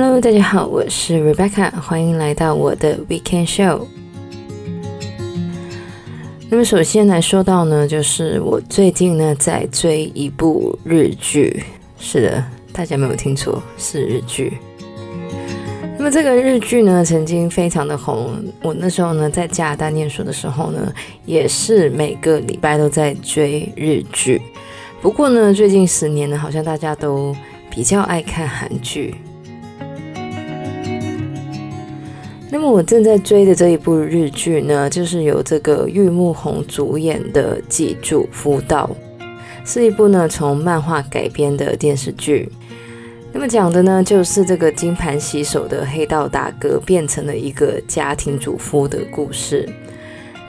Hello，大家好，我是 Rebecca，欢迎来到我的 Weekend Show。那么首先来说到呢，就是我最近呢在追一部日剧，是的，大家没有听错，是日剧。那么这个日剧呢，曾经非常的红，我那时候呢在加拿大念书的时候呢，也是每个礼拜都在追日剧。不过呢，最近十年呢，好像大家都比较爱看韩剧。那么我正在追的这一部日剧呢，就是由这个玉木宏主演的《给主夫道》，是一部呢从漫画改编的电视剧。那么讲的呢，就是这个金盘洗手的黑道大哥变成了一个家庭主夫的故事。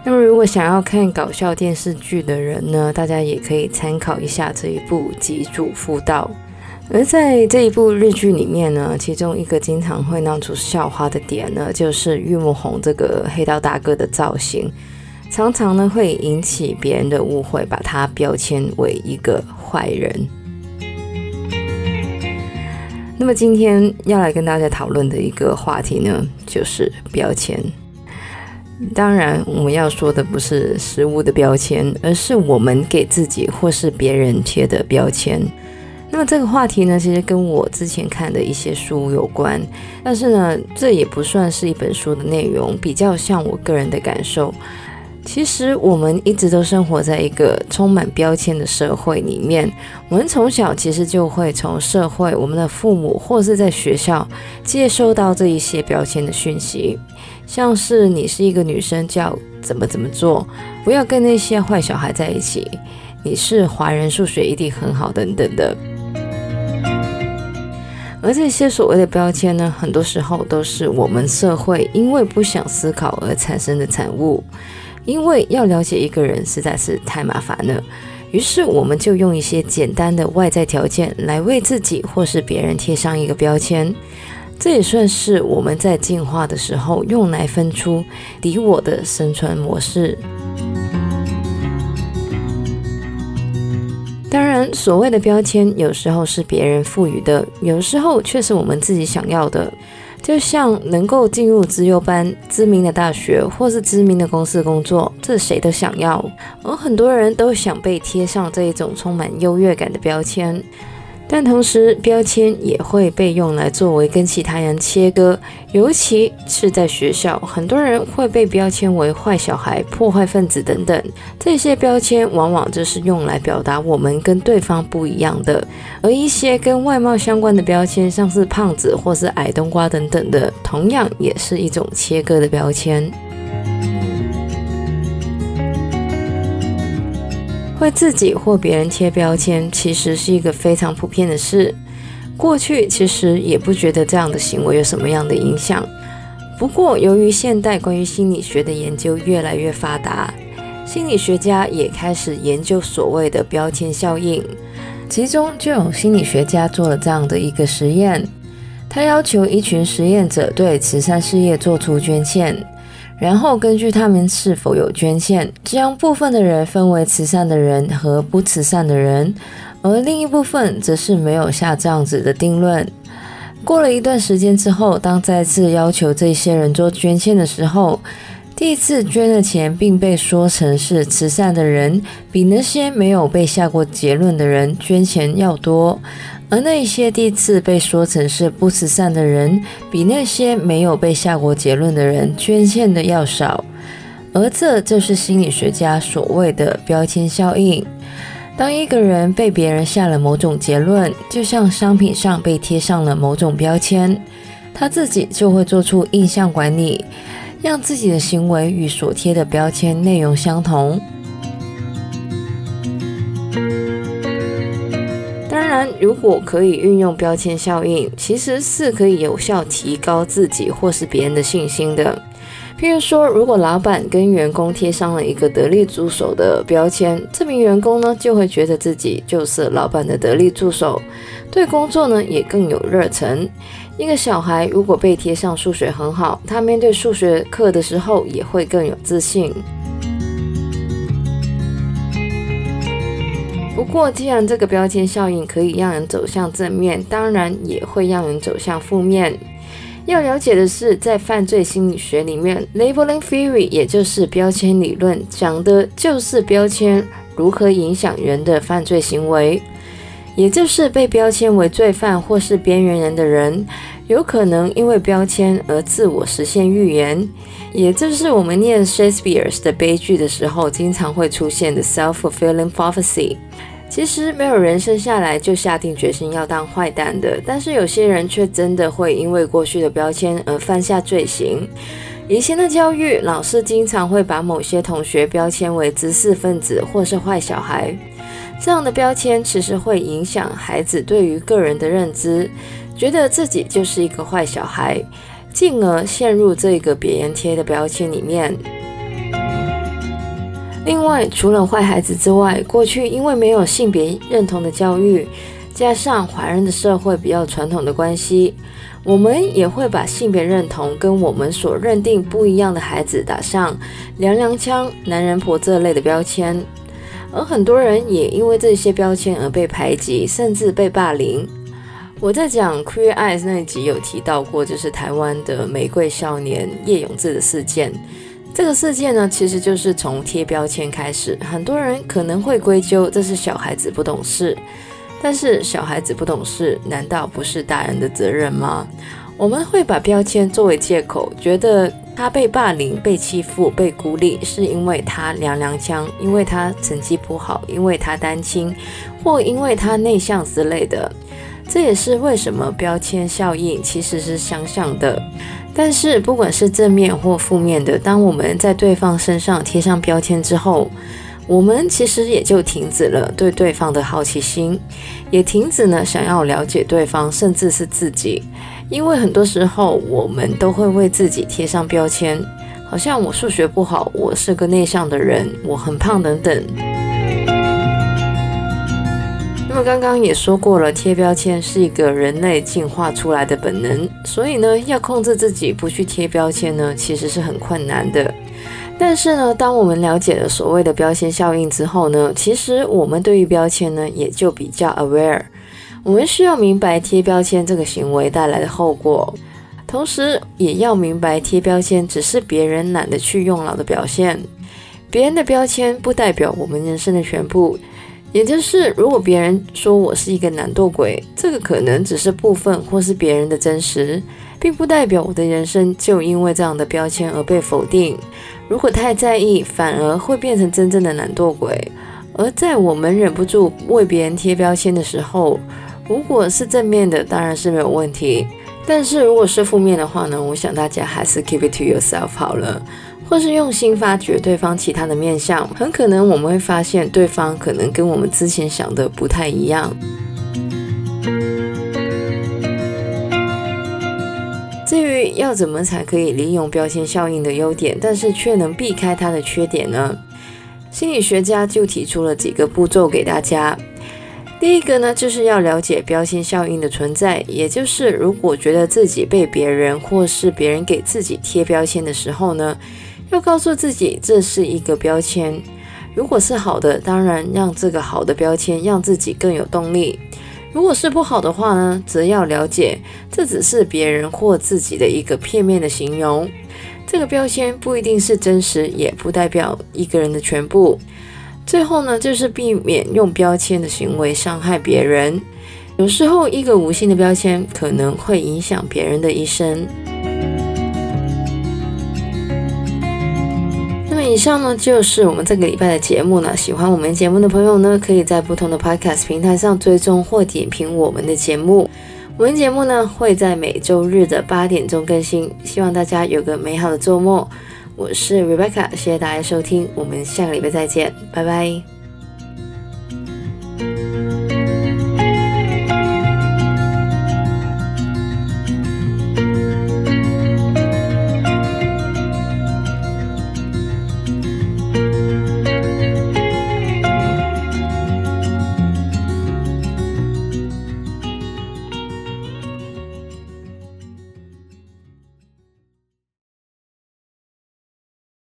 那么如果想要看搞笑电视剧的人呢，大家也可以参考一下这一部《给主夫道》。而在这一部日剧里面呢，其中一个经常会闹出笑话的点呢，就是玉木宏这个黑道大哥的造型，常常呢会引起别人的误会，把他标签为一个坏人。那么今天要来跟大家讨论的一个话题呢，就是标签。当然，我们要说的不是食物的标签，而是我们给自己或是别人贴的标签。那么这个话题呢，其实跟我之前看的一些书有关，但是呢，这也不算是一本书的内容，比较像我个人的感受。其实我们一直都生活在一个充满标签的社会里面，我们从小其实就会从社会、我们的父母或是在学校接收到这一些标签的讯息，像是你是一个女生，就要怎么怎么做，不要跟那些坏小孩在一起，你是华人，数学一定很好，等等的。而这些所谓的标签呢，很多时候都是我们社会因为不想思考而产生的产物。因为要了解一个人实在是太麻烦了，于是我们就用一些简单的外在条件来为自己或是别人贴上一个标签。这也算是我们在进化的时候用来分出敌我的生存模式。当然，所谓的标签有时候是别人赋予的，有时候却是我们自己想要的。就像能够进入资优班、知名的大学或是知名的公司工作，这谁都想要。而很多人都想被贴上这一种充满优越感的标签。但同时，标签也会被用来作为跟其他人切割，尤其是在学校，很多人会被标签为坏小孩、破坏分子等等。这些标签往往就是用来表达我们跟对方不一样的。而一些跟外貌相关的标签，像是胖子或是矮冬瓜等等的，同样也是一种切割的标签。为自己或别人贴标签，其实是一个非常普遍的事。过去其实也不觉得这样的行为有什么样的影响。不过，由于现代关于心理学的研究越来越发达，心理学家也开始研究所谓的标签效应。其中就有心理学家做了这样的一个实验，他要求一群实验者对慈善事业做出捐献。然后根据他们是否有捐献，将部分的人分为慈善的人和不慈善的人，而另一部分则是没有下这样子的定论。过了一段时间之后，当再次要求这些人做捐献的时候，第一次捐的钱并被说成是慈善的人比那些没有被下过结论的人捐钱要多。而那些第一次被说成是不慈善的人，比那些没有被下过结论的人捐献的要少，而这就是心理学家所谓的标签效应。当一个人被别人下了某种结论，就像商品上被贴上了某种标签，他自己就会做出印象管理，让自己的行为与所贴的标签内容相同。当然如果可以运用标签效应，其实是可以有效提高自己或是别人的信心的。譬如说，如果老板跟员工贴上了一个得力助手的标签，这名员工呢就会觉得自己就是老板的得力助手，对工作呢也更有热忱。一个小孩如果被贴上数学很好，他面对数学课的时候也会更有自信。不过，既然这个标签效应可以让人走向正面，当然也会让人走向负面。要了解的是，在犯罪心理学里面，labeling theory 也就是标签理论，讲的就是标签如何影响人的犯罪行为。也就是被标签为罪犯或是边缘人的人，有可能因为标签而自我实现预言，也就是我们念 Shakespeare 的悲剧的时候，经常会出现的 self-fulfilling prophecy。其实没有人生下来就下定决心要当坏蛋的，但是有些人却真的会因为过去的标签而犯下罪行。以前的教育，老师经常会把某些同学标签为知识分子或是坏小孩。这样的标签其实会影响孩子对于个人的认知，觉得自己就是一个坏小孩，进而陷入这个别人贴的标签里面。另外，除了坏孩子之外，过去因为没有性别认同的教育，加上华人的社会比较传统的关系，我们也会把性别认同跟我们所认定不一样的孩子打上娘娘腔、男人婆这类的标签。而很多人也因为这些标签而被排挤，甚至被霸凌。我在讲 Queer Eyes 那一集有提到过，就是台湾的玫瑰少年叶永志的事件。这个事件呢，其实就是从贴标签开始。很多人可能会归咎这是小孩子不懂事，但是小孩子不懂事，难道不是大人的责任吗？我们会把标签作为借口，觉得他被霸凌、被欺负、被孤立，是因为他娘娘腔，因为他成绩不好，因为他单亲，或因为他内向之类的。这也是为什么标签效应其实是相像的。但是不管是正面或负面的，当我们在对方身上贴上标签之后，我们其实也就停止了对对方的好奇心，也停止了想要了解对方，甚至是自己。因为很多时候，我们都会为自己贴上标签，好像我数学不好，我是个内向的人，我很胖等等。那么刚刚也说过了，贴标签是一个人类进化出来的本能，所以呢，要控制自己不去贴标签呢，其实是很困难的。但是呢，当我们了解了所谓的标签效应之后呢，其实我们对于标签呢，也就比较 aware。我们需要明白贴标签这个行为带来的后果，同时也要明白贴标签只是别人懒得去用脑的表现。别人的标签不代表我们人生的全部，也就是如果别人说我是一个懒惰鬼，这个可能只是部分或是别人的真实，并不代表我的人生就因为这样的标签而被否定。如果太在意，反而会变成真正的懒惰鬼。而在我们忍不住为别人贴标签的时候，如果是正面的，当然是没有问题。但是如果是负面的话呢，我想大家还是 keep it to yourself 好了，或是用心发掘对方其他的面相，很可能我们会发现对方可能跟我们之前想的不太一样。至于要怎么才可以利用标签效应的优点，但是却能避开它的缺点呢？心理学家就提出了几个步骤给大家。第一个呢，就是要了解标签效应的存在，也就是如果觉得自己被别人或是别人给自己贴标签的时候呢，要告诉自己这是一个标签。如果是好的，当然让这个好的标签让自己更有动力；如果是不好的话呢，则要了解这只是别人或自己的一个片面的形容。这个标签不一定是真实，也不代表一个人的全部。最后呢，就是避免用标签的行为伤害别人。有时候，一个无心的标签可能会影响别人的一生。那么，以上呢就是我们这个礼拜的节目呢。喜欢我们节目的朋友呢，可以在不同的 Podcast 平台上追踪或点评我们的节目。我们节目呢会在每周日的八点钟更新。希望大家有个美好的周末。我是 Rebecca，谢谢大家收听，我们下个礼拜再见，拜拜。